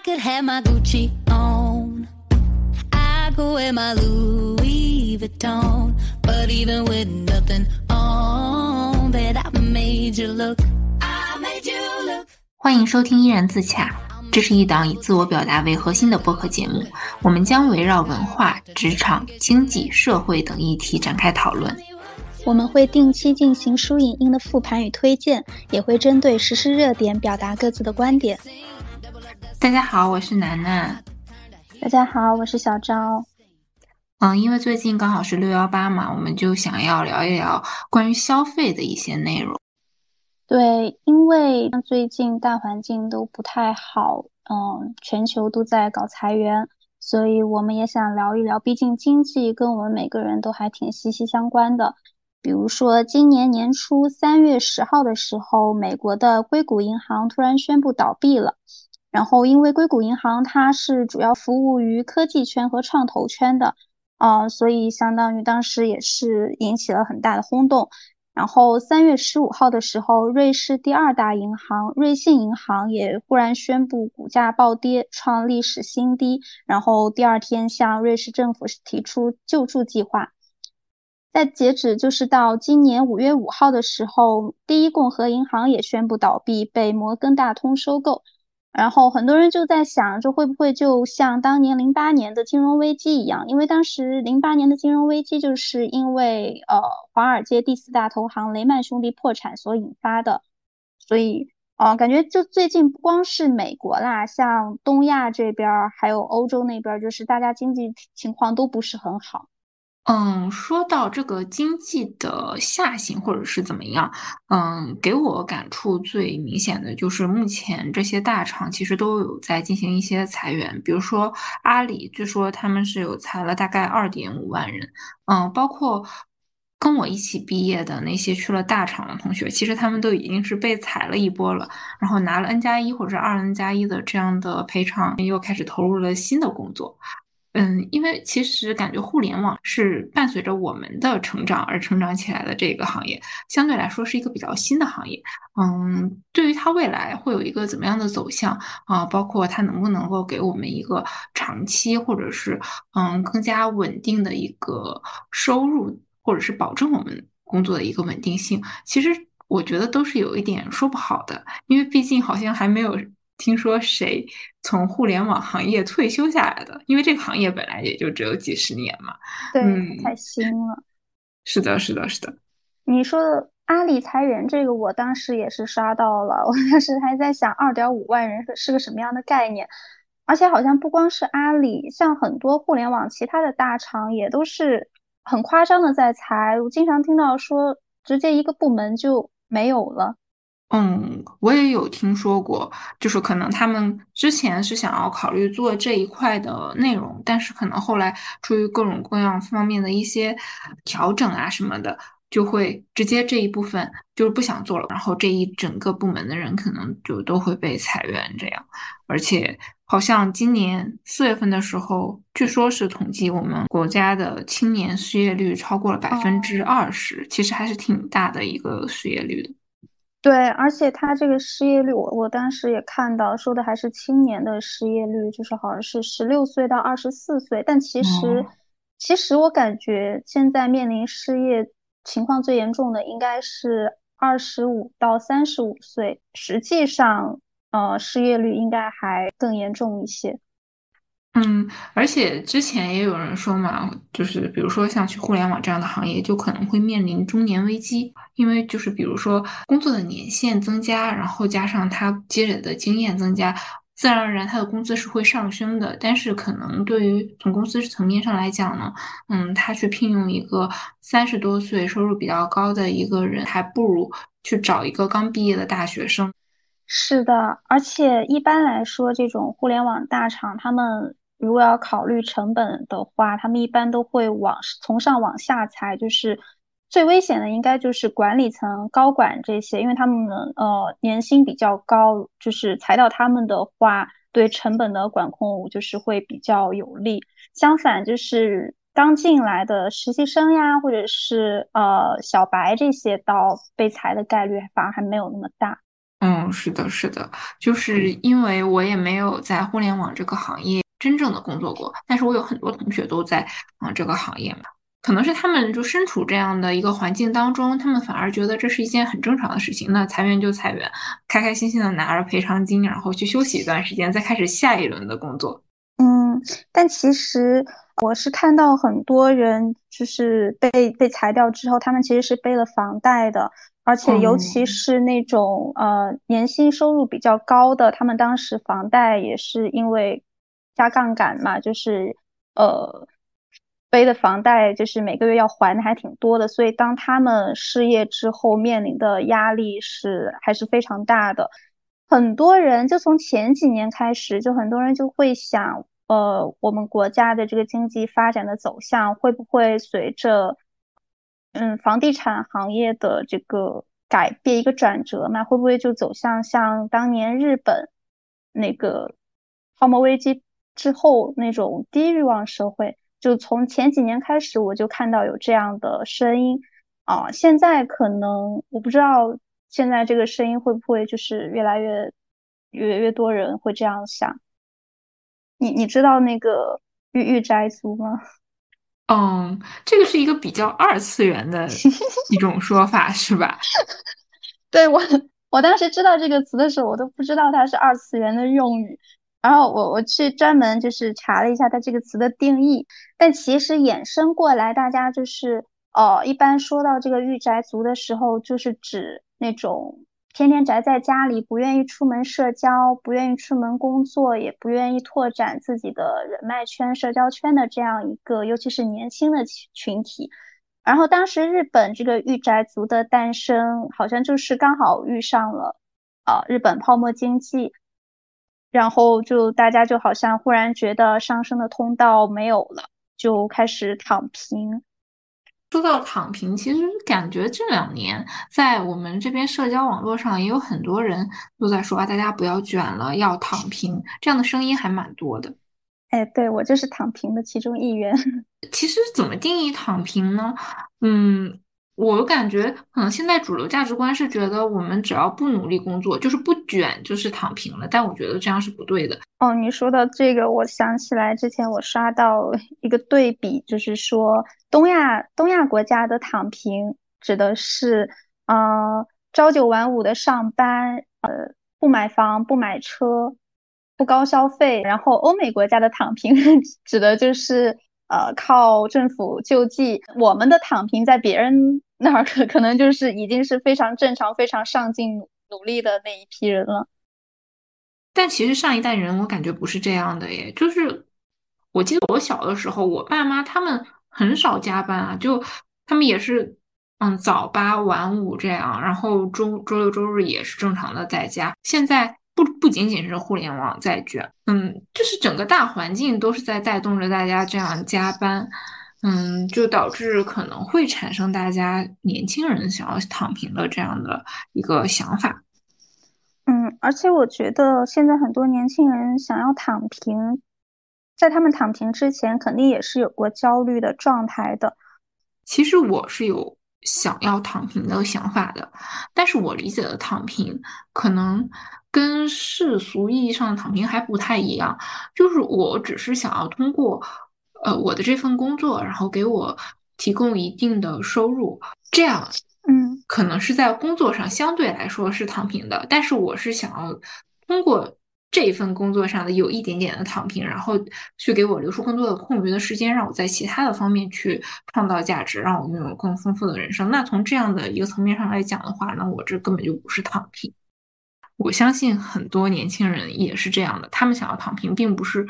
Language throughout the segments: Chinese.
I could have my Gucci on. I could wear my Louis Vuitton. But even with nothing on, bet I made you look. I made you look. 欢迎收听《依然自洽》，这是一档以自我表达为核心的播客节目。我们将围绕文化、职场、经济、社会等议题展开讨论。我们会定期进行书影音的复盘与推荐，也会针对时事热点表达各自的观点。大家好，我是楠楠。大家好，我是小昭。嗯，因为最近刚好是六幺八嘛，我们就想要聊一聊关于消费的一些内容。对，因为最近大环境都不太好，嗯，全球都在搞裁员，所以我们也想聊一聊。毕竟经济跟我们每个人都还挺息息相关的。比如说，今年年初三月十号的时候，美国的硅谷银行突然宣布倒闭了。然后，因为硅谷银行它是主要服务于科技圈和创投圈的，啊，所以相当于当时也是引起了很大的轰动。然后三月十五号的时候，瑞士第二大银行瑞信银行也忽然宣布股价暴跌，创历史新低。然后第二天向瑞士政府提出救助计划。在截止就是到今年五月五号的时候，第一共和银行也宣布倒闭，被摩根大通收购。然后很多人就在想，这会不会就像当年零八年的金融危机一样？因为当时零八年的金融危机就是因为呃华尔街第四大投行雷曼兄弟破产所引发的。所以呃，感觉就最近不光是美国啦，像东亚这边还有欧洲那边，就是大家经济情况都不是很好。嗯，说到这个经济的下行或者是怎么样，嗯，给我感触最明显的就是目前这些大厂其实都有在进行一些裁员，比如说阿里，据说他们是有裁了大概二点五万人，嗯，包括跟我一起毕业的那些去了大厂的同学，其实他们都已经是被裁了一波了，然后拿了 N 加一或者二 N 加一的这样的赔偿，又开始投入了新的工作。嗯，因为其实感觉互联网是伴随着我们的成长而成长起来的这个行业，相对来说是一个比较新的行业。嗯，对于它未来会有一个怎么样的走向啊？包括它能不能够给我们一个长期或者是嗯更加稳定的一个收入，或者是保证我们工作的一个稳定性，其实我觉得都是有一点说不好的，因为毕竟好像还没有。听说谁从互联网行业退休下来的？因为这个行业本来也就只有几十年嘛。对，太新了。是的，是的，是的。你说的阿里裁员这个，我当时也是刷到了，我当时还在想，二点五万人是是个什么样的概念？而且好像不光是阿里，像很多互联网其他的大厂也都是很夸张的在裁。我经常听到说，直接一个部门就没有了。嗯，我也有听说过，就是可能他们之前是想要考虑做这一块的内容，但是可能后来出于各种各样方面的一些调整啊什么的，就会直接这一部分就是不想做了，然后这一整个部门的人可能就都会被裁员这样。而且好像今年四月份的时候，据说是统计我们国家的青年失业率超过了百分之二十，其实还是挺大的一个失业率的。对，而且他这个失业率，我我当时也看到说的还是青年的失业率，就是好像是十六岁到二十四岁。但其实，其实我感觉现在面临失业情况最严重的应该是二十五到三十五岁，实际上，呃，失业率应该还更严重一些。嗯，而且之前也有人说嘛，就是比如说像去互联网这样的行业，就可能会面临中年危机，因为就是比如说工作的年限增加，然后加上他积累的经验增加，自然而然他的工资是会上升的。但是可能对于从公司层面上来讲呢，嗯，他去聘用一个三十多岁、收入比较高的一个人，还不如去找一个刚毕业的大学生。是的，而且一般来说，这种互联网大厂他们。如果要考虑成本的话，他们一般都会往从上往下裁，就是最危险的应该就是管理层高管这些，因为他们呃年薪比较高，就是裁掉他们的话，对成本的管控就是会比较有利。相反，就是刚进来的实习生呀，或者是呃小白这些，到被裁的概率反而还没有那么大。嗯，是的，是的，就是因为我也没有在互联网这个行业真正的工作过，但是我有很多同学都在啊这个行业嘛，可能是他们就身处这样的一个环境当中，他们反而觉得这是一件很正常的事情。那裁员就裁员，开开心心的拿着赔偿金，然后去休息一段时间，再开始下一轮的工作。嗯，但其实我是看到很多人就是被被裁掉之后，他们其实是背了房贷的。而且，尤其是那种呃年薪收入比较高的，他们当时房贷也是因为加杠杆嘛，就是呃背的房贷就是每个月要还的还挺多的，所以当他们失业之后面临的压力是还是非常大的。很多人就从前几年开始，就很多人就会想，呃，我们国家的这个经济发展的走向会不会随着。嗯，房地产行业的这个改变一个转折嘛，会不会就走向像当年日本那个泡沫危机之后那种低欲望社会？就从前几年开始，我就看到有这样的声音啊。现在可能我不知道，现在这个声音会不会就是越来越越越多人会这样想？你你知道那个御御宅族吗？嗯，这个是一个比较二次元的 一种说法，是吧？对我，我当时知道这个词的时候，我都不知道它是二次元的用语。然后我我去专门就是查了一下它这个词的定义，但其实衍生过来，大家就是哦，一般说到这个御宅族的时候，就是指那种。天天宅在家里，不愿意出门社交，不愿意出门工作，也不愿意拓展自己的人脉圈、社交圈的这样一个，尤其是年轻的群体。然后当时日本这个御宅族的诞生，好像就是刚好遇上了啊日本泡沫经济，然后就大家就好像忽然觉得上升的通道没有了，就开始躺平。说到躺平，其实感觉这两年在我们这边社交网络上也有很多人都在说啊，大家不要卷了，要躺平，这样的声音还蛮多的。哎，对我就是躺平的其中一员。其实怎么定义躺平呢？嗯。我感觉可能现在主流价值观是觉得我们只要不努力工作，就是不卷，就是躺平了。但我觉得这样是不对的。哦，你说到这个，我想起来之前我刷到一个对比，就是说东亚东亚国家的躺平指的是，呃，朝九晚五的上班，呃，不买房不买车，不高消费。然后欧美国家的躺平 指的就是，呃，靠政府救济。我们的躺平在别人。那儿可 可能就是已经是非常正常、非常上进、努力的那一批人了。但其实上一代人，我感觉不是这样的耶。就是我记得我小的时候，我爸妈他们很少加班啊，就他们也是嗯早八晚五这样，然后周周六周日也是正常的在家。现在不不仅仅是互联网在卷，嗯，就是整个大环境都是在带动着大家这样加班。嗯，就导致可能会产生大家年轻人想要躺平的这样的一个想法。嗯，而且我觉得现在很多年轻人想要躺平，在他们躺平之前，肯定也是有过焦虑的状态的。其实我是有想要躺平的想法的，但是我理解的躺平可能跟世俗意义上的躺平还不太一样，就是我只是想要通过。呃，我的这份工作，然后给我提供一定的收入，这样，嗯，可能是在工作上相对来说是躺平的，但是我是想要通过这一份工作上的有一点点的躺平，然后去给我留出更多的空余的时间，让我在其他的方面去创造价值，让我拥有更丰富的人生。那从这样的一个层面上来讲的话，那我这根本就不是躺平。我相信很多年轻人也是这样的，他们想要躺平，并不是。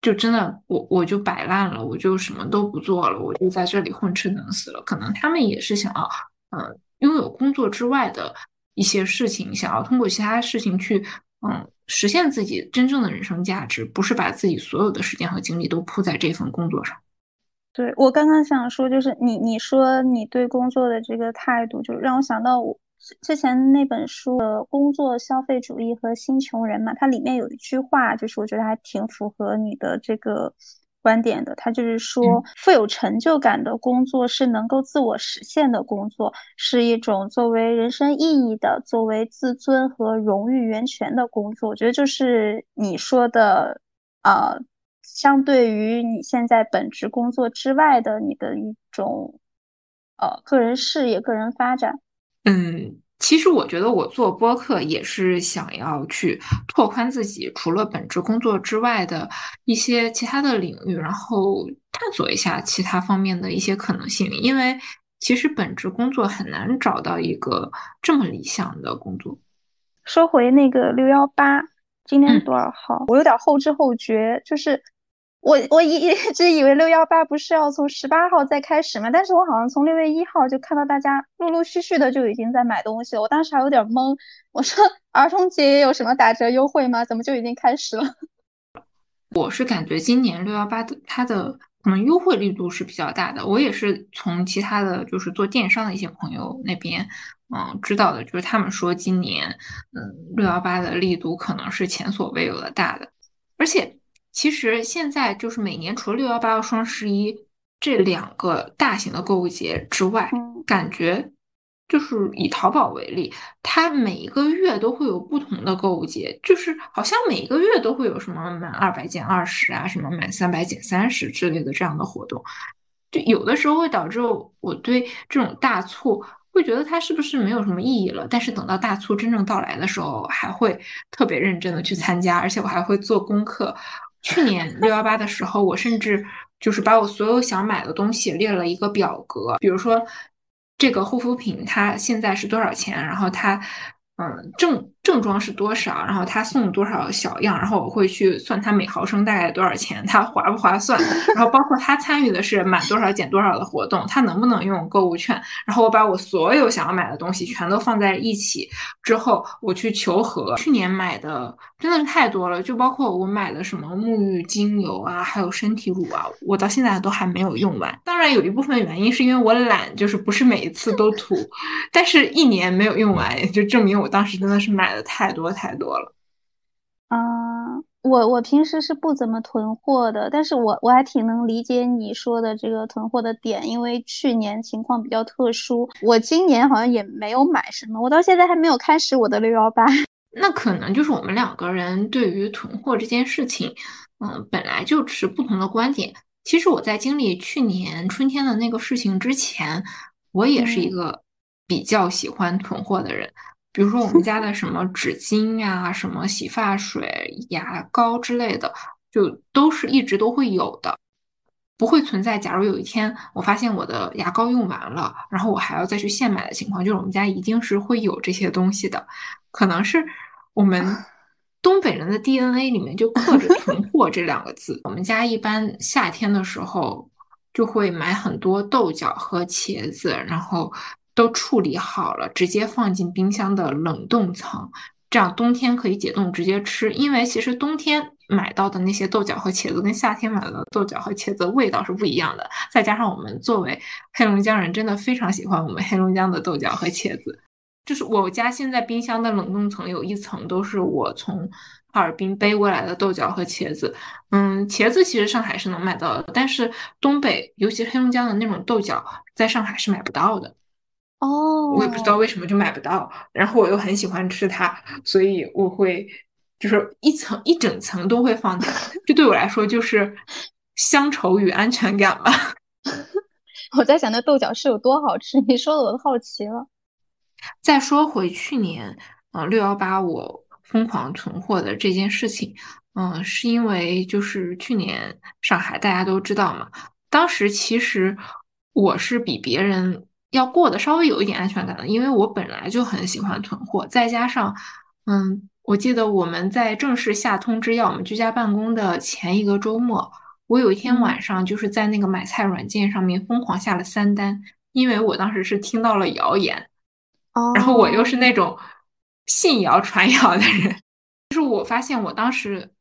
就真的我我就摆烂了，我就什么都不做了，我就在这里混吃等死了。可能他们也是想要，嗯，拥有工作之外的一些事情，想要通过其他事情去，嗯，实现自己真正的人生价值，不是把自己所有的时间和精力都扑在这份工作上。对我刚刚想说，就是你你说你对工作的这个态度，就让我想到我。之前那本书的《工作消费主义和新穷人》嘛，它里面有一句话，就是我觉得还挺符合你的这个观点的，它就是说，富有成就感的工作是能够自我实现的工作，是一种作为人生意义的、作为自尊和荣誉源泉的工作。我觉得就是你说的，呃，相对于你现在本职工作之外的你的一种，呃，个人事业、个人发展。嗯。其实我觉得我做播客也是想要去拓宽自己除了本职工作之外的一些其他的领域，然后探索一下其他方面的一些可能性。因为其实本职工作很难找到一个这么理想的工作。说回那个六幺八，今天是多少号？我有点后知后觉，就是。我我一 一直以为六幺八不是要从十八号再开始吗？但是我好像从六月一号就看到大家陆陆续续的就已经在买东西了。我当时还有点懵，我说儿童节有什么打折优惠吗？怎么就已经开始了？我是感觉今年六幺八的它的可能优惠力度是比较大的。我也是从其他的就是做电商的一些朋友那边嗯知道的，就是他们说今年嗯六幺八的力度可能是前所未有的大的，而且。其实现在就是每年除了六幺八和双十一这两个大型的购物节之外，感觉就是以淘宝为例，它每一个月都会有不同的购物节，就是好像每一个月都会有什么满二百减二十啊，什么满三百减三十之类的这样的活动，就有的时候会导致我对这种大促会觉得它是不是没有什么意义了，但是等到大促真正到来的时候，还会特别认真的去参加，而且我还会做功课。去年 六幺八的时候，我甚至就是把我所有想买的东西列了一个表格，比如说这个护肤品它现在是多少钱，然后它。嗯，正正装是多少？然后他送多少小样？然后我会去算他每毫升大概多少钱，他划不划算？然后包括他参与的是满多少减多少的活动，他能不能用购物券？然后我把我所有想要买的东西全都放在一起之后，我去求和。去年买的真的是太多了，就包括我买的什么沐浴精油啊，还有身体乳啊，我到现在都还没有用完。当然有一部分原因是因为我懒，就是不是每一次都涂，但是一年没有用完，就证明。我当时真的是买的太多太多了，嗯，我我平时是不怎么囤货的，但是我我还挺能理解你说的这个囤货的点，因为去年情况比较特殊，我今年好像也没有买什么，我到现在还没有开始我的六幺八。那可能就是我们两个人对于囤货这件事情，嗯，本来就持不同的观点。其实我在经历去年春天的那个事情之前，我也是一个比较喜欢囤货的人。比如说我们家的什么纸巾呀、什么洗发水、牙膏之类的，就都是一直都会有的，不会存在。假如有一天我发现我的牙膏用完了，然后我还要再去现买的情况，就是我们家一定是会有这些东西的。可能是我们 东北人的 DNA 里面就刻着“囤货”这两个字。我们家一般夏天的时候就会买很多豆角和茄子，然后。都处理好了，直接放进冰箱的冷冻层，这样冬天可以解冻直接吃。因为其实冬天买到的那些豆角和茄子，跟夏天买的豆角和茄子味道是不一样的。再加上我们作为黑龙江人，真的非常喜欢我们黑龙江的豆角和茄子。就是我家现在冰箱的冷冻层有一层都是我从哈尔滨背过来的豆角和茄子。嗯，茄子其实上海是能买到的，但是东北，尤其黑龙江的那种豆角，在上海是买不到的。哦，我也不知道为什么就买不到，然后我又很喜欢吃它，所以我会就是一层一整层都会放它，这对我来说就是乡愁与安全感吧。我在想那豆角是有多好吃，你说的我都好奇了。再说回去年，嗯，六幺八我疯狂囤货的这件事情，嗯，是因为就是去年上海大家都知道嘛，当时其实我是比别人。要过得稍微有一点安全感的，因为我本来就很喜欢囤货，再加上，嗯，我记得我们在正式下通知要我们居家办公的前一个周末，我有一天晚上就是在那个买菜软件上面疯狂下了三单，因为我当时是听到了谣言，然后我又是那种信谣传谣的人，就是我发现我当时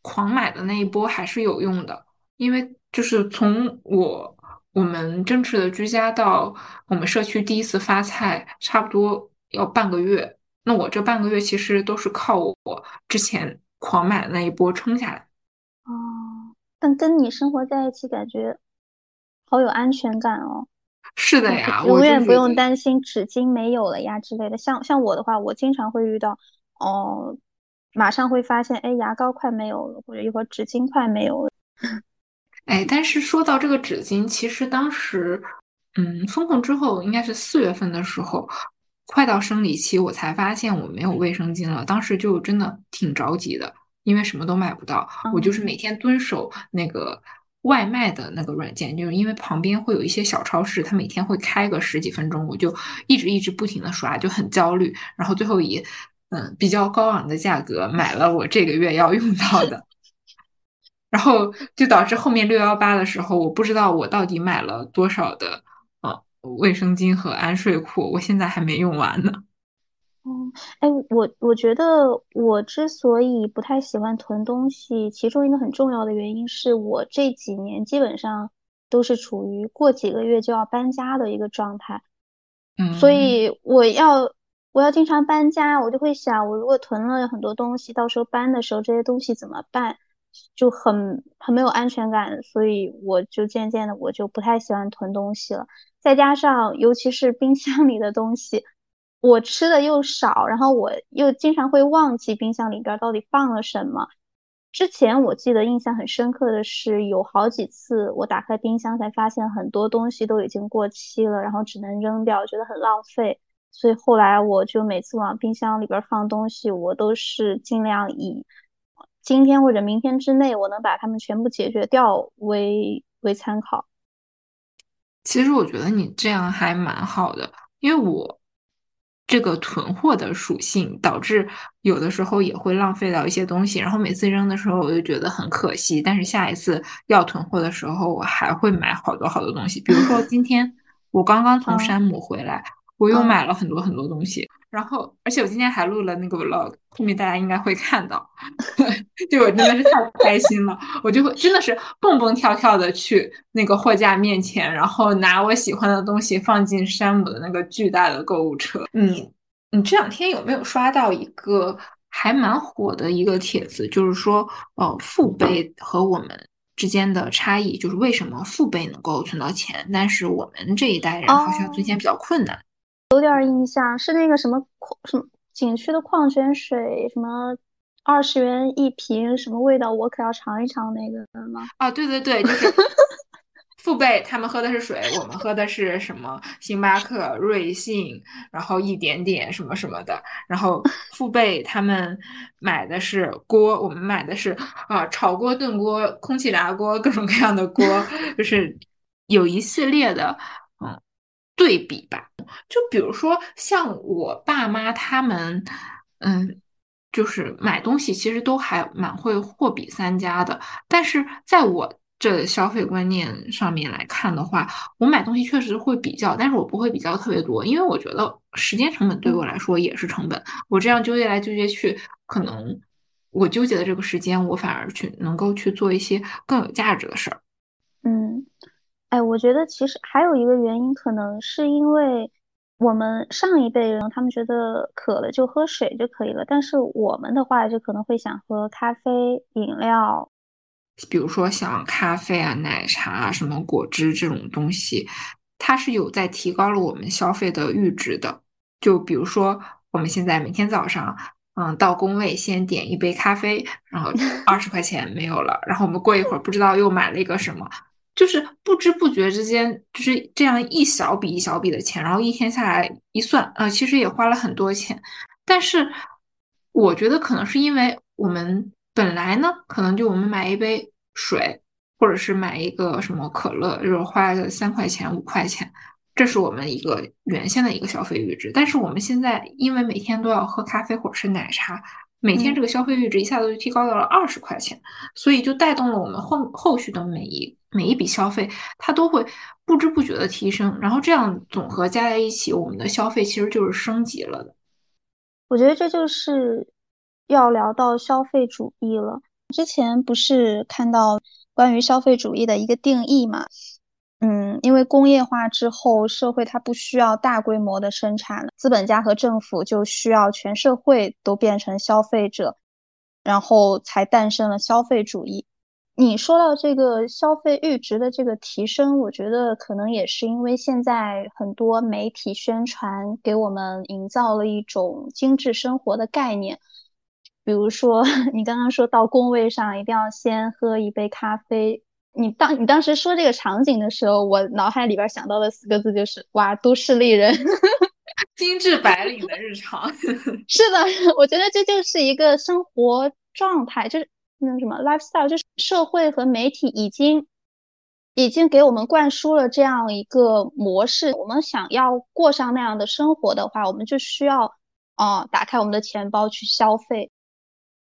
狂买的那一波还是有用的，因为就是从我。我们正式的居家到我们社区第一次发菜，差不多要半个月。那我这半个月其实都是靠我之前狂买的那一波撑下来。哦，但跟你生活在一起，感觉好有安全感哦。是的呀，永远不用担心纸巾没有了呀之类的。像像我的话，我经常会遇到，哦，马上会发现，哎，牙膏快没有了，或者一会儿纸巾快没有了。哎，但是说到这个纸巾，其实当时，嗯，封控之后，应该是四月份的时候，快到生理期，我才发现我没有卫生巾了。当时就真的挺着急的，因为什么都买不到。我就是每天蹲守那个外卖的那个软件，就是因为旁边会有一些小超市，它每天会开个十几分钟，我就一直一直不停的刷，就很焦虑。然后最后以嗯比较高昂的价格买了我这个月要用到的。然后就导致后面六幺八的时候，我不知道我到底买了多少的呃卫生巾和安睡裤，我现在还没用完呢。哦，哎，我我觉得我之所以不太喜欢囤东西，其中一个很重要的原因是我这几年基本上都是处于过几个月就要搬家的一个状态，嗯，所以我要我要经常搬家，我就会想，我如果囤了很多东西，到时候搬的时候这些东西怎么办？就很很没有安全感，所以我就渐渐的我就不太喜欢囤东西了。再加上尤其是冰箱里的东西，我吃的又少，然后我又经常会忘记冰箱里边到底放了什么。之前我记得印象很深刻的是，有好几次我打开冰箱才发现很多东西都已经过期了，然后只能扔掉，觉得很浪费。所以后来我就每次往冰箱里边放东西，我都是尽量以。今天或者明天之内，我能把它们全部解决掉为为参考。其实我觉得你这样还蛮好的，因为我这个囤货的属性导致有的时候也会浪费掉一些东西，然后每次扔的时候我就觉得很可惜。但是下一次要囤货的时候，我还会买好多好多东西。比如说今天我刚刚从山姆回来，我又买了很多很多东西。然后，而且我今天还录了那个 vlog，后面大家应该会看到。就我真的是太开心了，我就会真的是蹦蹦跳跳的去那个货架面前，然后拿我喜欢的东西放进山姆的那个巨大的购物车。你你这两天有没有刷到一个还蛮火的一个帖子？就是说，呃，父辈和我们之间的差异，就是为什么父辈能够存到钱，但是我们这一代人好像存钱比较困难。有点印象，是那个什么矿什么景区的矿泉水，什么二十元一瓶，什么味道？我可要尝一尝那个吗？啊，对对对，就是父辈他们喝的是水，我们喝的是什么？星巴克、瑞幸，然后一点点什么什么的。然后父辈他们买的是锅，我们买的是啊炒锅、炖锅、空气炸锅，各种各样的锅，就是有一系列的对比吧。就比如说像我爸妈他们，嗯，就是买东西其实都还蛮会货比三家的。但是在我这消费观念上面来看的话，我买东西确实会比较，但是我不会比较特别多，因为我觉得时间成本对我来说也是成本。我这样纠结来纠结去，可能我纠结的这个时间，我反而去能够去做一些更有价值的事儿。嗯，哎，我觉得其实还有一个原因，可能是因为。我们上一辈人，他们觉得渴了就喝水就可以了，但是我们的话就可能会想喝咖啡、饮料，比如说像咖啡啊、奶茶啊、什么果汁这种东西，它是有在提高了我们消费的阈值的。就比如说我们现在每天早上，嗯，到工位先点一杯咖啡，然后 二十块钱没有了，然后我们过一会儿不知道又买了一个什么。就是不知不觉之间，就是这样一小笔一小笔的钱，然后一天下来一算，啊，其实也花了很多钱。但是我觉得可能是因为我们本来呢，可能就我们买一杯水，或者是买一个什么可乐，就是花个三块钱五块钱，这是我们一个原先的一个消费阈值。但是我们现在因为每天都要喝咖啡或者是奶茶。每天这个消费阈值一下子就提高到了二十块钱，所以就带动了我们后后续的每一每一笔消费，它都会不知不觉的提升，然后这样总和加在一起，我们的消费其实就是升级了的。我觉得这就是要聊到消费主义了。之前不是看到关于消费主义的一个定义嘛？嗯，因为工业化之后，社会它不需要大规模的生产了，资本家和政府就需要全社会都变成消费者，然后才诞生了消费主义。你说到这个消费阈值的这个提升，我觉得可能也是因为现在很多媒体宣传给我们营造了一种精致生活的概念。比如说，你刚刚说到工位上一定要先喝一杯咖啡，你当你当时说这个场景的时候，我脑海里边想到的四个字就是“哇，都市丽人 ”，精致白领的日常。是的，我觉得这就是一个生活状态，就是。那什么 lifestyle 就是社会和媒体已经已经给我们灌输了这样一个模式，我们想要过上那样的生活的话，我们就需要啊打开我们的钱包去消费。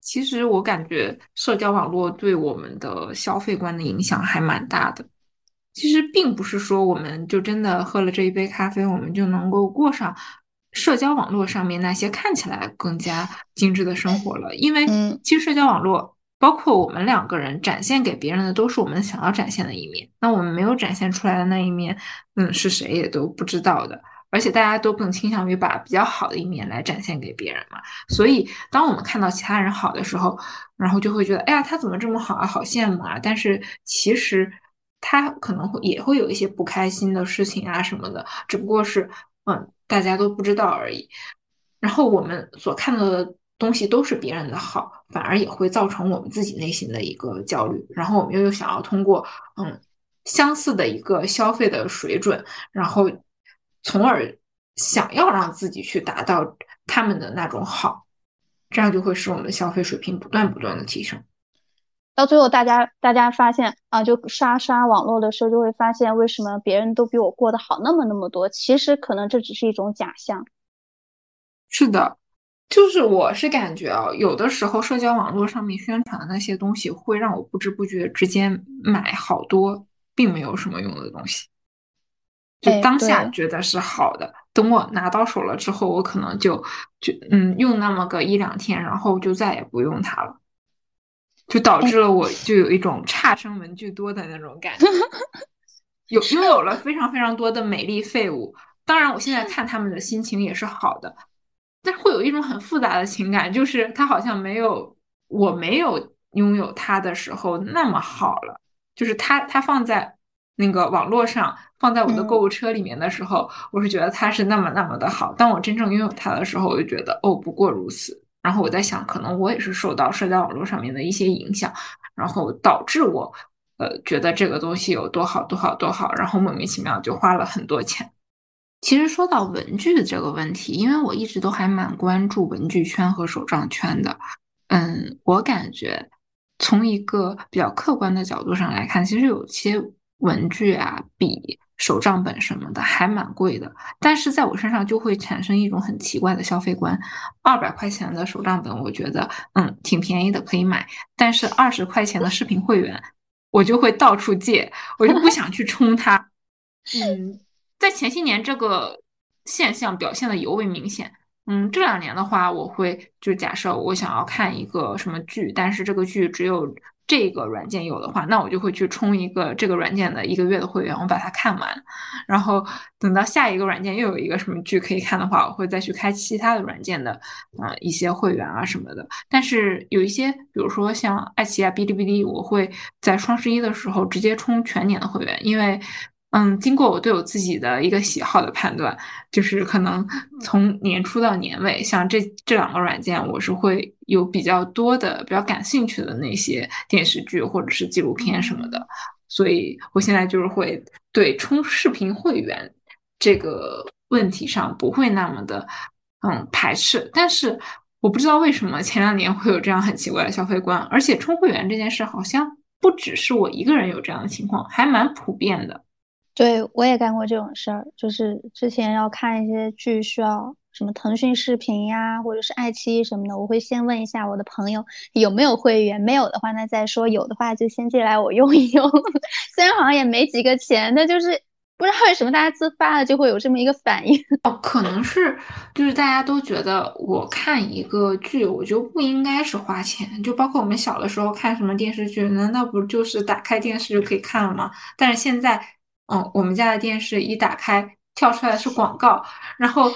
其实我感觉社交网络对我们的消费观的影响还蛮大的。其实并不是说我们就真的喝了这一杯咖啡，我们就能够过上社交网络上面那些看起来更加精致的生活了。因为其实社交网络。包括我们两个人展现给别人的都是我们想要展现的一面，那我们没有展现出来的那一面，嗯，是谁也都不知道的。而且大家都更倾向于把比较好的一面来展现给别人嘛。所以当我们看到其他人好的时候，然后就会觉得，哎呀，他怎么这么好啊，好羡慕啊。但是其实他可能会也会有一些不开心的事情啊什么的，只不过是嗯大家都不知道而已。然后我们所看到的。东西都是别人的好，反而也会造成我们自己内心的一个焦虑。然后我们又想要通过嗯相似的一个消费的水准，然后从而想要让自己去达到他们的那种好，这样就会使我们的消费水平不断不断的提升。到最后，大家大家发现啊，就刷刷网络的时候，就会发现为什么别人都比我过得好那么那么多？其实可能这只是一种假象。是的。就是我是感觉啊，有的时候社交网络上面宣传的那些东西，会让我不知不觉之间买好多并没有什么用的东西。就当下觉得是好的，等我拿到手了之后，我可能就就嗯用那么个一两天，然后就再也不用它了，就导致了我 就有一种差生文具多的那种感觉，有拥有了非常非常多的美丽废物。当然，我现在看他们的心情也是好的。但是会有一种很复杂的情感，就是他好像没有我没有拥有它的时候那么好了。就是它它放在那个网络上，放在我的购物车里面的时候，我是觉得它是那么那么的好。当我真正拥有它的时候，我就觉得哦，不过如此。然后我在想，可能我也是受到社交网络上面的一些影响，然后导致我呃觉得这个东西有多好多好多好，然后莫名其妙就花了很多钱。其实说到文具的这个问题，因为我一直都还蛮关注文具圈和手账圈的。嗯，我感觉从一个比较客观的角度上来看，其实有些文具啊、笔、手账本什么的还蛮贵的。但是在我身上就会产生一种很奇怪的消费观：二百块钱的手账本，我觉得嗯挺便宜的，可以买；但是二十块钱的视频会员，我就会到处借，我就不想去充它。嗯。在前些年，这个现象表现的尤为明显。嗯，这两年的话，我会就假设我想要看一个什么剧，但是这个剧只有这个软件有的话，那我就会去充一个这个软件的一个月的会员，我把它看完。然后等到下一个软件又有一个什么剧可以看的话，我会再去开其他的软件的啊一些会员啊什么的。但是有一些，比如说像爱奇艺啊、哔哩哔哩，我会在双十一的时候直接充全年的会员，因为。嗯，经过我对我自己的一个喜好的判断，就是可能从年初到年尾，像这这两个软件，我是会有比较多的、比较感兴趣的那些电视剧或者是纪录片什么的，所以我现在就是会对充视频会员这个问题上不会那么的嗯排斥。但是我不知道为什么前两年会有这样很奇怪的消费观，而且充会员这件事好像不只是我一个人有这样的情况，还蛮普遍的。对，我也干过这种事儿，就是之前要看一些剧，需要什么腾讯视频呀，或者是爱奇艺什么的，我会先问一下我的朋友有没有会员，没有的话那再说，有的话就先借来我用一用。虽然好像也没几个钱，但就是不知道为什么大家自发的就会有这么一个反应。哦，可能是就是大家都觉得我看一个剧，我就不应该是花钱，就包括我们小的时候看什么电视剧，难道不就是打开电视就可以看了吗？但是现在。嗯，我们家的电视一打开，跳出来是广告，然后，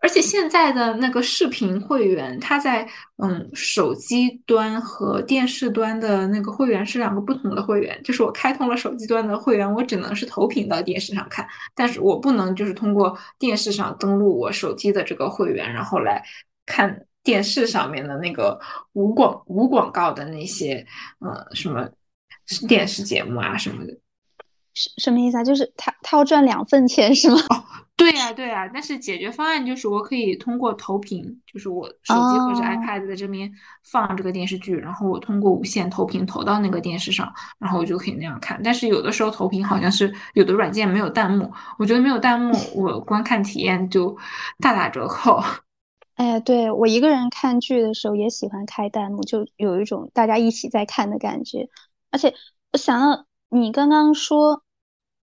而且现在的那个视频会员，它在嗯手机端和电视端的那个会员是两个不同的会员。就是我开通了手机端的会员，我只能是投屏到电视上看，但是我不能就是通过电视上登录我手机的这个会员，然后来看电视上面的那个无广无广告的那些呃什么电视节目啊什么的。什什么意思啊？就是他他要赚两份钱是吗？哦，对呀对呀。但是解决方案就是我可以通过投屏，就是我手机或者 iPad 在这边放这个电视剧，然后我通过无线投屏投到那个电视上，然后我就可以那样看。但是有的时候投屏好像是有的软件没有弹幕，我觉得没有弹幕，我观看体验就大打折扣。哎，对我一个人看剧的时候也喜欢开弹幕，就有一种大家一起在看的感觉。而且我想到你刚刚说。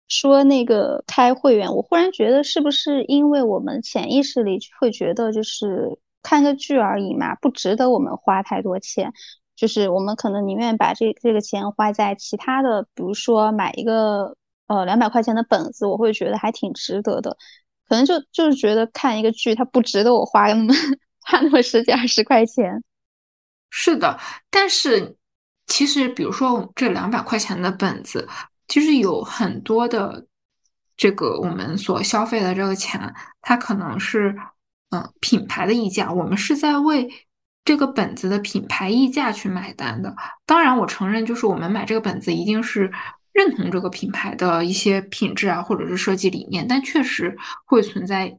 说那个开会员，我忽然觉得是不是因为我们潜意识里会觉得就是看个剧而已嘛，不值得我们花太多钱，就是我们可能宁愿把这这个钱花在其他的，比如说买一个呃两百块钱的本子，我会觉得还挺值得的。可能就就是觉得看一个剧，它不值得我花那么 花那么十几二十块钱。是的，但是其实比如说这两百块钱的本子。其实有很多的这个我们所消费的这个钱，它可能是嗯品牌的溢价，我们是在为这个本子的品牌溢价去买单的。当然，我承认，就是我们买这个本子一定是认同这个品牌的一些品质啊，或者是设计理念，但确实会存在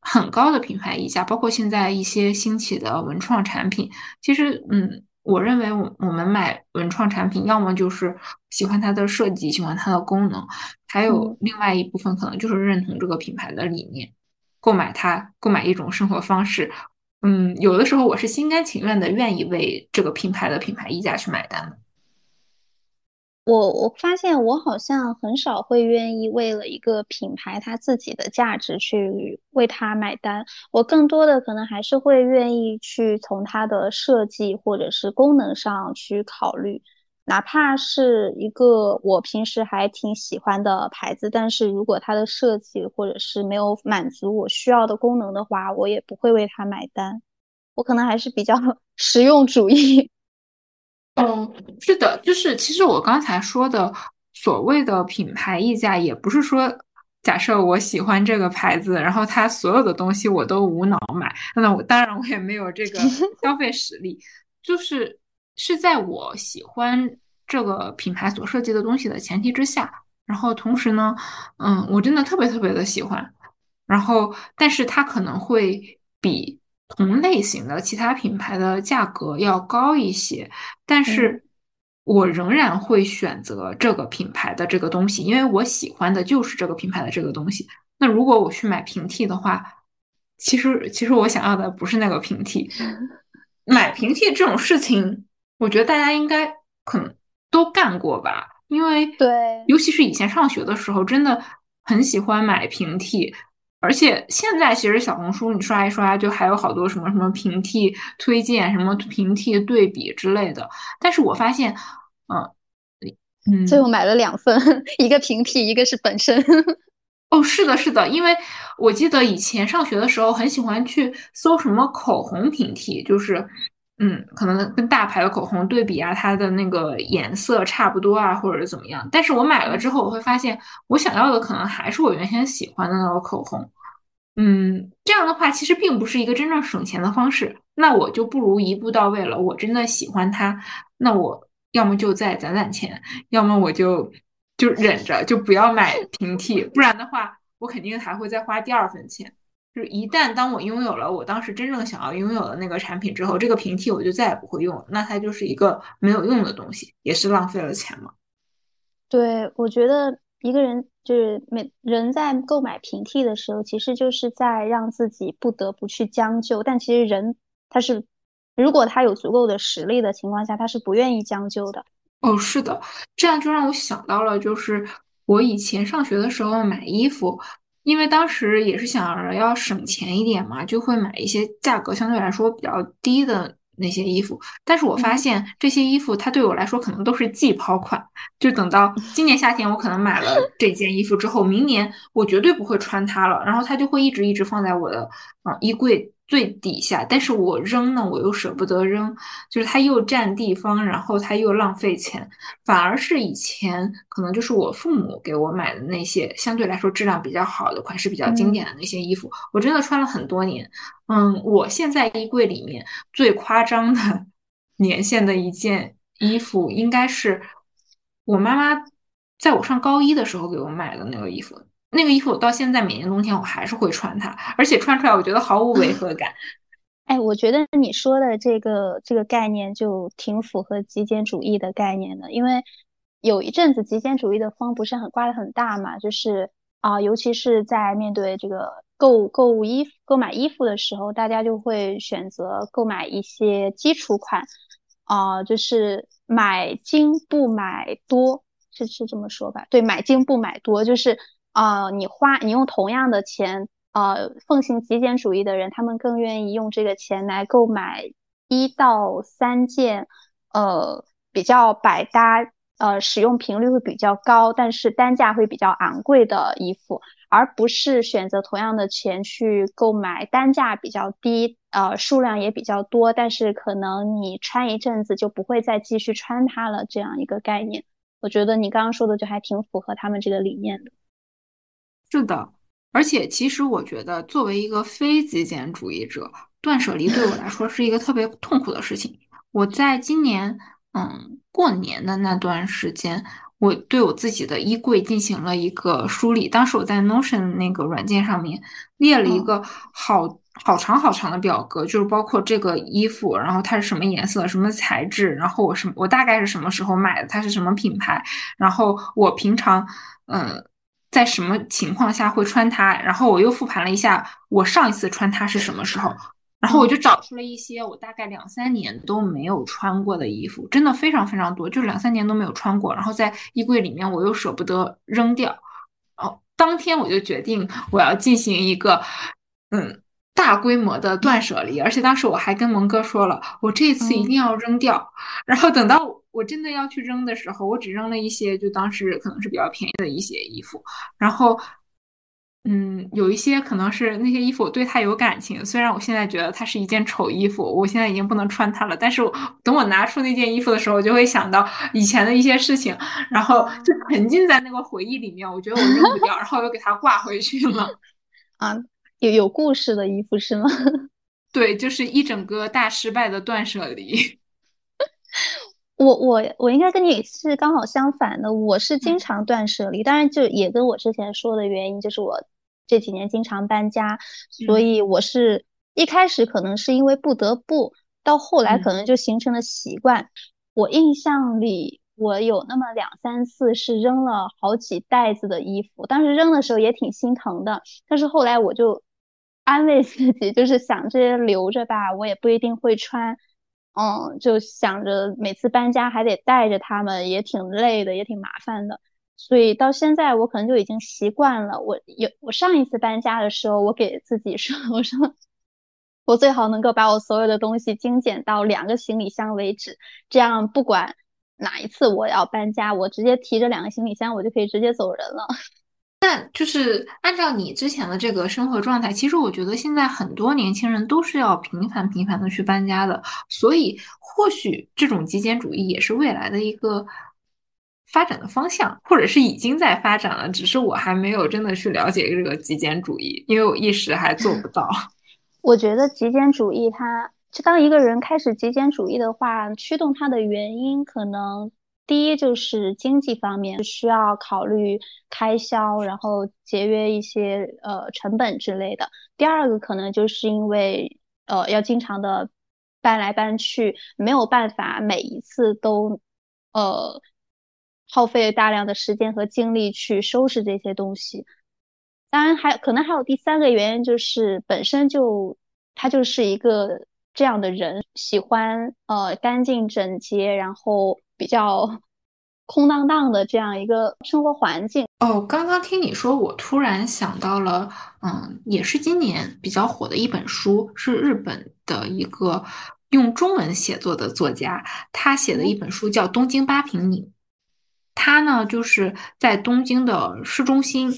很高的品牌溢价，包括现在一些兴起的文创产品，其实嗯。我认为，我我们买文创产品，要么就是喜欢它的设计，喜欢它的功能，还有另外一部分可能就是认同这个品牌的理念，购买它，购买一种生活方式。嗯，有的时候我是心甘情愿的，愿意为这个品牌的品牌溢价去买单的。我我发现我好像很少会愿意为了一个品牌它自己的价值去为它买单，我更多的可能还是会愿意去从它的设计或者是功能上去考虑，哪怕是一个我平时还挺喜欢的牌子，但是如果它的设计或者是没有满足我需要的功能的话，我也不会为它买单，我可能还是比较 实用主义。嗯，是的，就是其实我刚才说的所谓的品牌溢价，也不是说假设我喜欢这个牌子，然后它所有的东西我都无脑买，那我当然我也没有这个 消费实力，就是是在我喜欢这个品牌所设计的东西的前提之下，然后同时呢，嗯，我真的特别特别的喜欢，然后但是它可能会比。同类型的其他品牌的价格要高一些，但是我仍然会选择这个品牌的这个东西，因为我喜欢的就是这个品牌的这个东西。那如果我去买平替的话，其实其实我想要的不是那个平替。买平替这种事情，我觉得大家应该可能都干过吧，因为对，尤其是以前上学的时候，真的很喜欢买平替。而且现在其实小红书你刷一刷，就还有好多什么什么平替推荐、什么平替对比之类的。但是我发现，嗯嗯，最后买了两份，一个平替，一个是本身。哦，是的，是的，因为我记得以前上学的时候很喜欢去搜什么口红平替，就是嗯，可能跟大牌的口红对比啊，它的那个颜色差不多啊，或者是怎么样。但是我买了之后，我会发现我想要的可能还是我原先喜欢的那个口红。嗯，这样的话其实并不是一个真正省钱的方式。那我就不如一步到位了。我真的喜欢它，那我要么就再攒攒钱，要么我就就忍着，就不要买平替。不然的话，我肯定还会再花第二份钱。就是一旦当我拥有了我当时真正想要拥有的那个产品之后，这个平替我就再也不会用了。那它就是一个没有用的东西，也是浪费了钱嘛。对，我觉得。一个人就是每人在购买平替的时候，其实就是在让自己不得不去将就。但其实人他是，如果他有足够的实力的情况下，他是不愿意将就的。哦，是的，这样就让我想到了，就是我以前上学的时候买衣服，因为当时也是想着要省钱一点嘛，就会买一些价格相对来说比较低的那些衣服，但是我发现这些衣服它对我来说可能都是季抛款，就等到今年夏天我可能买了 这件衣服之后，明年我绝对不会穿它了，然后它就会一直一直放在我的啊衣柜。最底下，但是我扔呢，我又舍不得扔，就是它又占地方，然后它又浪费钱，反而是以前可能就是我父母给我买的那些相对来说质量比较好的、款式比较经典的那些衣服，我真的穿了很多年。嗯，我现在衣柜里面最夸张的 年限的一件衣服，应该是我妈妈在我上高一的时候给我买的那个衣服。那个衣服我到现在每年冬天我还是会穿它，而且穿出来我觉得毫无违和感。哎，我觉得你说的这个这个概念就挺符合极简主义的概念的，因为有一阵子极简主义的风不是很刮得很大嘛，就是啊，尤其是在面对这个购购物衣购买衣服的时候，大家就会选择购买一些基础款，啊，就是买精不买多，是是这么说吧？对，买精不买多，就是。啊，你花你用同样的钱，呃，奉行极简主义的人，他们更愿意用这个钱来购买一到三件，呃，比较百搭，呃，使用频率会比较高，但是单价会比较昂贵的衣服，而不是选择同样的钱去购买单价比较低，呃，数量也比较多，但是可能你穿一阵子就不会再继续穿它了这样一个概念。我觉得你刚刚说的就还挺符合他们这个理念的。是的，而且其实我觉得，作为一个非极简主义者，断舍离对我来说是一个特别痛苦的事情。我在今年，嗯，过年的那段时间，我对我自己的衣柜进行了一个梳理。当时我在 Notion 那个软件上面列了一个好好长好长的表格，就是包括这个衣服，然后它是什么颜色、什么材质，然后我什我大概是什么时候买的，它是什么品牌，然后我平常，嗯。在什么情况下会穿它？然后我又复盘了一下，我上一次穿它是什么时候？然后我就找出了一些我大概两三年都没有穿过的衣服，真的非常非常多，就是两三年都没有穿过。然后在衣柜里面，我又舍不得扔掉。哦，当天我就决定我要进行一个嗯大规模的断舍离，而且当时我还跟蒙哥说了，我这次一定要扔掉。然后等到。我真的要去扔的时候，我只扔了一些，就当时可能是比较便宜的一些衣服。然后，嗯，有一些可能是那些衣服我对它有感情，虽然我现在觉得它是一件丑衣服，我现在已经不能穿它了。但是等我拿出那件衣服的时候，我就会想到以前的一些事情，然后就沉浸在那个回忆里面。我觉得我扔不掉，然后又给它挂回去了。啊，有有故事的衣服是吗？对，就是一整个大失败的断舍离。我我我应该跟你是刚好相反的，我是经常断舍离，当然就也跟我之前说的原因，就是我这几年经常搬家，所以我是一开始可能是因为不得不，到后来可能就形成了习惯。我印象里，我有那么两三次是扔了好几袋子的衣服，当时扔的时候也挺心疼的，但是后来我就安慰自己，就是想这些留着吧，我也不一定会穿。嗯，就想着每次搬家还得带着他们，也挺累的，也挺麻烦的。所以到现在我可能就已经习惯了。我有我上一次搬家的时候，我给自己说，我说我最好能够把我所有的东西精简到两个行李箱为止，这样不管哪一次我要搬家，我直接提着两个行李箱，我就可以直接走人了。那就是按照你之前的这个生活状态，其实我觉得现在很多年轻人都是要频繁频繁的去搬家的，所以或许这种极简主义也是未来的一个发展的方向，或者是已经在发展了，只是我还没有真的去了解这个极简主义，因为我一时还做不到。我觉得极简主义，它就当一个人开始极简主义的话，驱动他的原因可能。第一就是经济方面需要考虑开销，然后节约一些呃成本之类的。第二个可能就是因为呃要经常的搬来搬去，没有办法每一次都呃耗费大量的时间和精力去收拾这些东西。当然还可能还有第三个原因，就是本身就他就是一个这样的人，喜欢呃干净整洁，然后。比较空荡荡的这样一个生活环境哦。刚刚听你说，我突然想到了，嗯，也是今年比较火的一本书，是日本的一个用中文写作的作家，他写的一本书叫《东京八平米》。他呢，就是在东京的市中心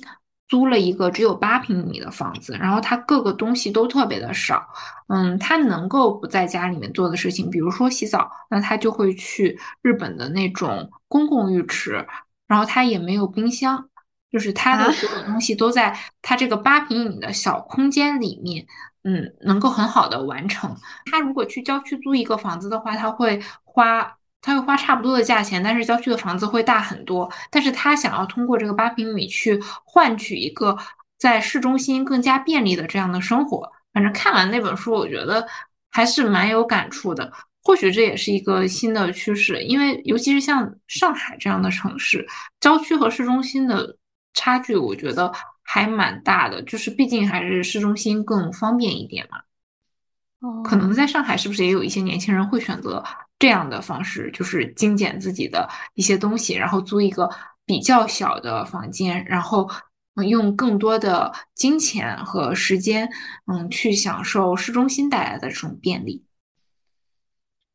租了一个只有八平米的房子，然后他各个东西都特别的少。嗯，他能够不在家里面做的事情，比如说洗澡，那他就会去日本的那种公共浴池。然后他也没有冰箱，就是他的所有东西都在他这个八平米的小空间里面。嗯，能够很好的完成。他如果去郊区租一个房子的话，他会花他会花差不多的价钱，但是郊区的房子会大很多。但是他想要通过这个八平米去换取一个在市中心更加便利的这样的生活。反正看完那本书，我觉得还是蛮有感触的。或许这也是一个新的趋势，因为尤其是像上海这样的城市，郊区和市中心的差距，我觉得。还蛮大的，就是毕竟还是市中心更方便一点嘛。哦，可能在上海是不是也有一些年轻人会选择这样的方式，就是精简自己的一些东西，然后租一个比较小的房间，然后用更多的金钱和时间，嗯，去享受市中心带来的这种便利。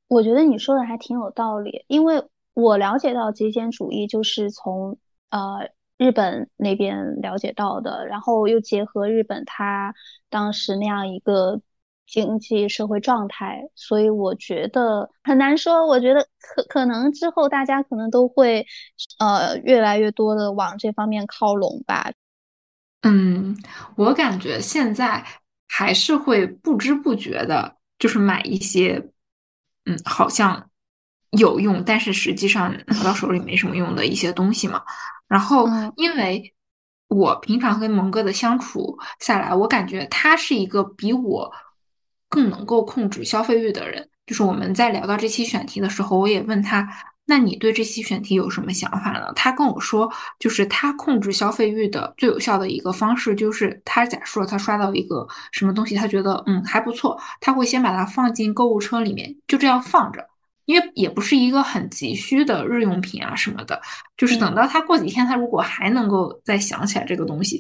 我觉得你说的还挺有道理，因为我了解到极简主义就是从呃。日本那边了解到的，然后又结合日本他当时那样一个经济社会状态，所以我觉得很难说。我觉得可可能之后大家可能都会呃越来越多的往这方面靠拢吧。嗯，我感觉现在还是会不知不觉的，就是买一些嗯好像有用，但是实际上拿到手里没什么用的一些东西嘛。然后，因为我平常跟蒙哥的相处下来，我感觉他是一个比我更能够控制消费欲的人。就是我们在聊到这期选题的时候，我也问他：“那你对这期选题有什么想法呢？”他跟我说，就是他控制消费欲的最有效的一个方式，就是他假设他刷到一个什么东西，他觉得嗯还不错，他会先把它放进购物车里面，就这样放着。因为也不是一个很急需的日用品啊什么的，就是等到他过几天，他如果还能够再想起来这个东西，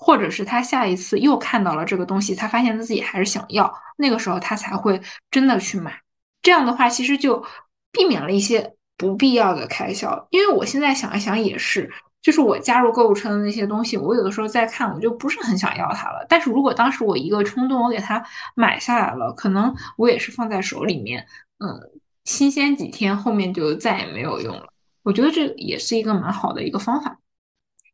或者是他下一次又看到了这个东西，他发现自己还是想要，那个时候他才会真的去买。这样的话，其实就避免了一些不必要的开销。因为我现在想一想也是，就是我加入购物车的那些东西，我有的时候再看，我就不是很想要它了。但是如果当时我一个冲动，我给它买下来了，可能我也是放在手里面，嗯。新鲜几天，后面就再也没有用了。我觉得这也是一个蛮好的一个方法，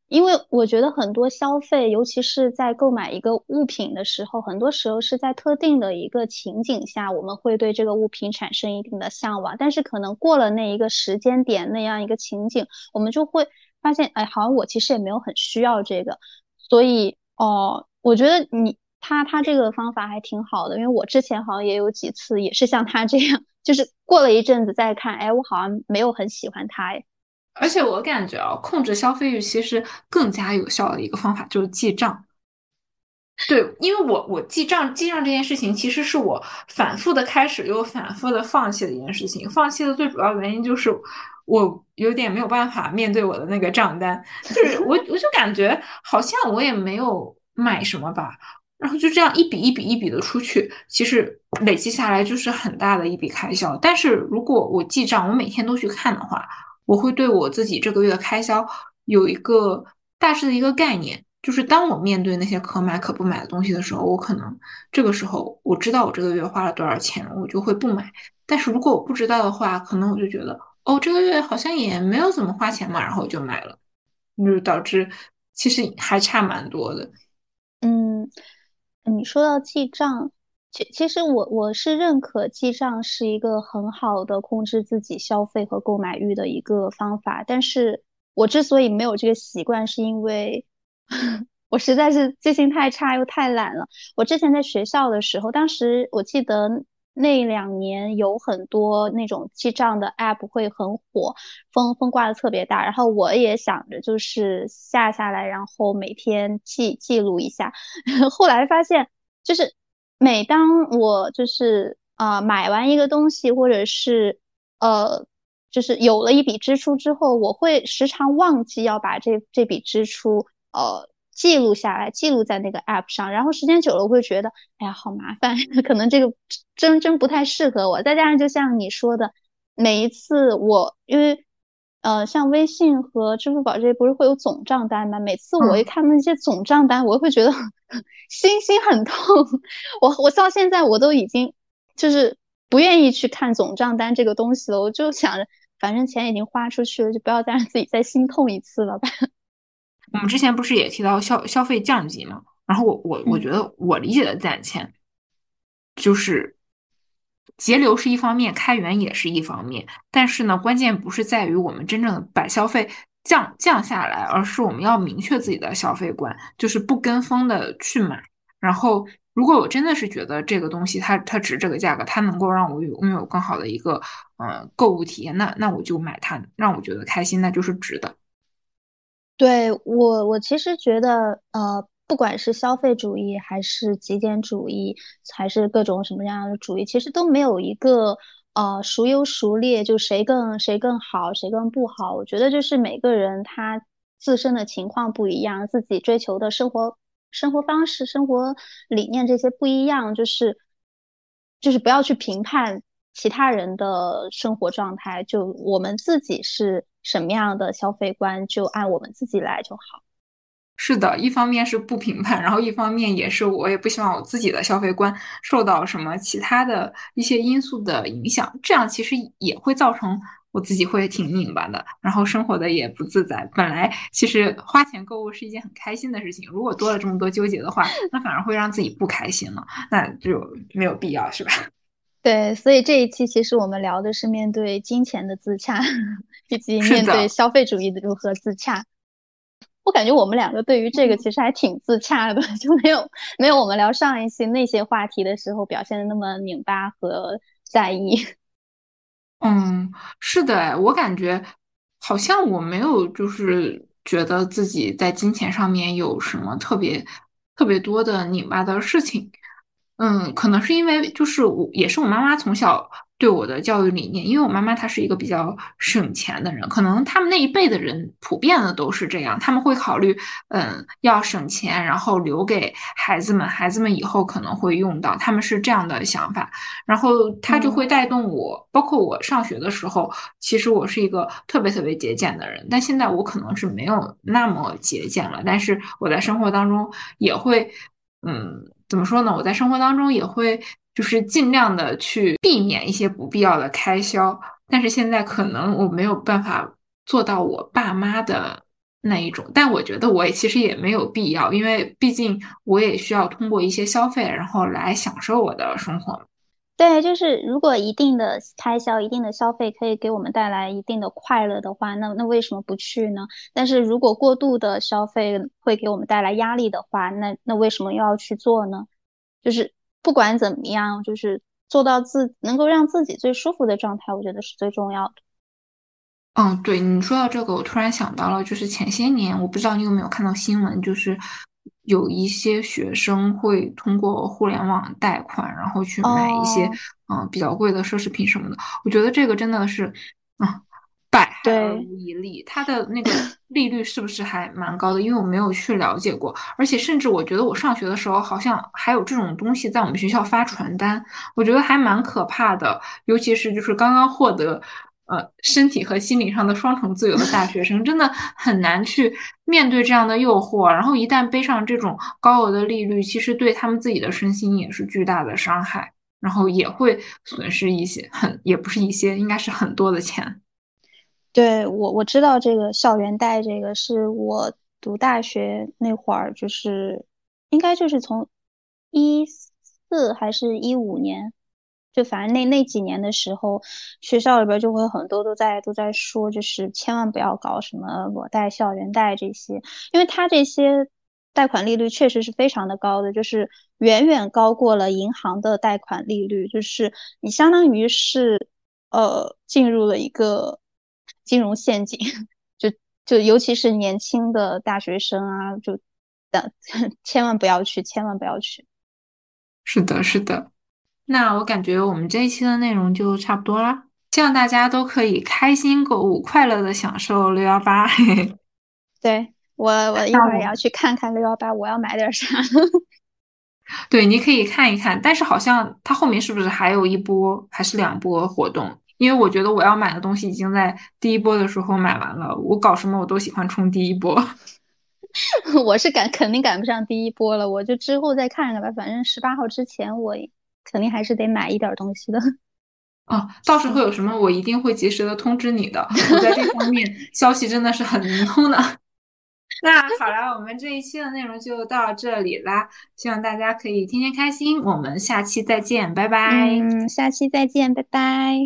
因为我觉得很多消费，尤其是在购买一个物品的时候，很多时候是在特定的一个情景下，我们会对这个物品产生一定的向往。但是可能过了那一个时间点，那样一个情景，我们就会发现，哎，好像我其实也没有很需要这个。所以，哦，我觉得你他他这个方法还挺好的，因为我之前好像也有几次也是像他这样。就是过了一阵子再看，哎，我好像没有很喜欢它，哎。而且我感觉啊，控制消费欲其实更加有效的一个方法就是记账。对，因为我我记账记账这件事情，其实是我反复的开始又反复的放弃的一件事情。放弃的最主要原因就是我有点没有办法面对我的那个账单，就是我我就感觉好像我也没有买什么吧。然后就这样一笔一笔一笔的出去，其实累积下来就是很大的一笔开销。但是如果我记账，我每天都去看的话，我会对我自己这个月的开销有一个大致的一个概念。就是当我面对那些可买可不买的东西的时候，我可能这个时候我知道我这个月花了多少钱，我就会不买。但是如果我不知道的话，可能我就觉得哦，这个月好像也没有怎么花钱嘛，然后我就买了，就导致其实还差蛮多的。嗯。你说到记账，其其实我我是认可记账是一个很好的控制自己消费和购买欲的一个方法。但是我之所以没有这个习惯，是因为 我实在是记性太差又太懒了。我之前在学校的时候，当时我记得。那两年有很多那种记账的 app 会很火，风风刮的特别大。然后我也想着就是下下来，然后每天记记录一下。后来发现，就是每当我就是啊买完一个东西，或者是呃就是有了一笔支出之后，我会时常忘记要把这这笔支出呃记录下来，记录在那个 app 上。然后时间久了，我会觉得，哎呀，好麻烦，可能这个真真不太适合我。再加上就像你说的，每一次我因为。呃，像微信和支付宝这些不是会有总账单吗？每次我一看那些总账单，我会觉得 心心很痛。我我到现在我都已经就是不愿意去看总账单这个东西了。我就想着，反正钱已经花出去了，就不要再让自己再心痛一次了吧。我们之前不是也提到消消费降级吗？然后我我我觉得我理解的攒钱就是。节流是一方面，开源也是一方面，但是呢，关键不是在于我们真正把消费降降下来，而是我们要明确自己的消费观，就是不跟风的去买。然后，如果我真的是觉得这个东西它它值这个价格，它能够让我拥有更好的一个嗯购物体验，那那我就买它，让我觉得开心，那就是值的。对我，我其实觉得呃。不管是消费主义，还是极简主义，还是各种什么样的主义，其实都没有一个呃孰优孰劣，就谁更谁更好，谁更不好。我觉得就是每个人他自身的情况不一样，自己追求的生活生活方式、生活理念这些不一样，就是就是不要去评判其他人的生活状态，就我们自己是什么样的消费观，就按我们自己来就好。是的，一方面是不评判，然后一方面也是我也不希望我自己的消费观受到什么其他的一些因素的影响，这样其实也会造成我自己会挺拧巴的，然后生活的也不自在。本来其实花钱购物是一件很开心的事情，如果多了这么多纠结的话，那反而会让自己不开心了，那就没有必要，是吧？对，所以这一期其实我们聊的是面对金钱的自洽，以及面对消费主义的如何自洽。我感觉我们两个对于这个其实还挺自洽的，就没有没有我们聊上一期那些话题的时候表现的那么拧巴和在意。嗯，是的，我感觉好像我没有就是觉得自己在金钱上面有什么特别特别多的拧巴的事情。嗯，可能是因为就是我也是我妈妈从小。对我的教育理念，因为我妈妈她是一个比较省钱的人，可能他们那一辈的人普遍的都是这样，他们会考虑，嗯，要省钱，然后留给孩子们，孩子们以后可能会用到，他们是这样的想法，然后他就会带动我，包括我上学的时候，其实我是一个特别特别节俭的人，但现在我可能是没有那么节俭了，但是我在生活当中也会，嗯，怎么说呢？我在生活当中也会。就是尽量的去避免一些不必要的开销，但是现在可能我没有办法做到我爸妈的那一种，但我觉得我也其实也没有必要，因为毕竟我也需要通过一些消费，然后来享受我的生活。对，就是如果一定的开销、一定的消费可以给我们带来一定的快乐的话，那那为什么不去呢？但是如果过度的消费会给我们带来压力的话，那那为什么又要去做呢？就是。不管怎么样，就是做到自能够让自己最舒服的状态，我觉得是最重要的。嗯，对你说到这个，我突然想到了，就是前些年，我不知道你有没有看到新闻，就是有一些学生会通过互联网贷款，然后去买一些嗯比较贵的奢侈品什么的。我觉得这个真的是啊。百害而无一利，它的那个利率是不是还蛮高的？因为我没有去了解过，而且甚至我觉得我上学的时候好像还有这种东西在我们学校发传单，我觉得还蛮可怕的。尤其是就是刚刚获得呃身体和心理上的双重自由的大学生，真的很难去面对这样的诱惑。然后一旦背上这种高额的利率，其实对他们自己的身心也是巨大的伤害，然后也会损失一些很也不是一些，应该是很多的钱。对我我知道这个校园贷，这个是我读大学那会儿，就是应该就是从一四还是一五年，就反正那那几年的时候，学校里边就会很多都在都在说，就是千万不要搞什么裸贷、校园贷这些，因为它这些贷款利率确实是非常的高的，就是远远高过了银行的贷款利率，就是你相当于是呃进入了一个。金融陷阱，就就尤其是年轻的大学生啊，就的 千万不要去，千万不要去。是的，是的。那我感觉我们这一期的内容就差不多了，希望大家都可以开心购物，快乐的享受六幺八。对，我我一会儿也要去看看六幺八，我要买点啥？对，你可以看一看，但是好像它后面是不是还有一波还是两波活动？因为我觉得我要买的东西已经在第一波的时候买完了。我搞什么我都喜欢冲第一波。我是赶肯定赶不上第一波了，我就之后再看看吧。反正十八号之前我肯定还是得买一点东西的。哦，到时候有什么我一定会及时的通知你的。我在这方面 消息真的是很灵通的。那好了，我们这一期的内容就到这里啦，希望大家可以天天开心。我们下期再见，拜拜。嗯，下期再见，拜拜。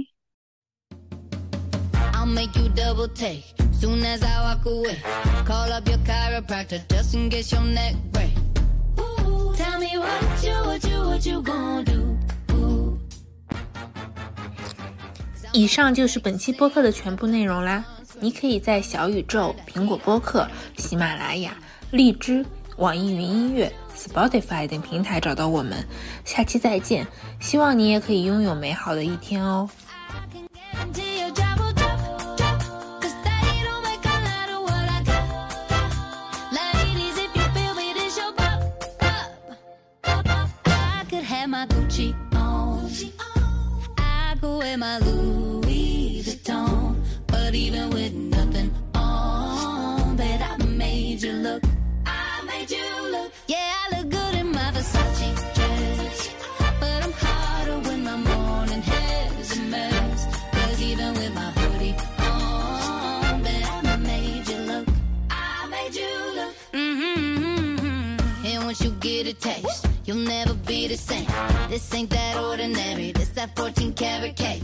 以上就是本期播客的全部内容啦。你可以在小宇宙、苹果播客、喜马拉雅、荔枝、网易云音乐、Spotify 等平台找到我们。下期再见，希望你也可以拥有美好的一天哦。Gucci. Ain't that ordinary. This that 14 karat cake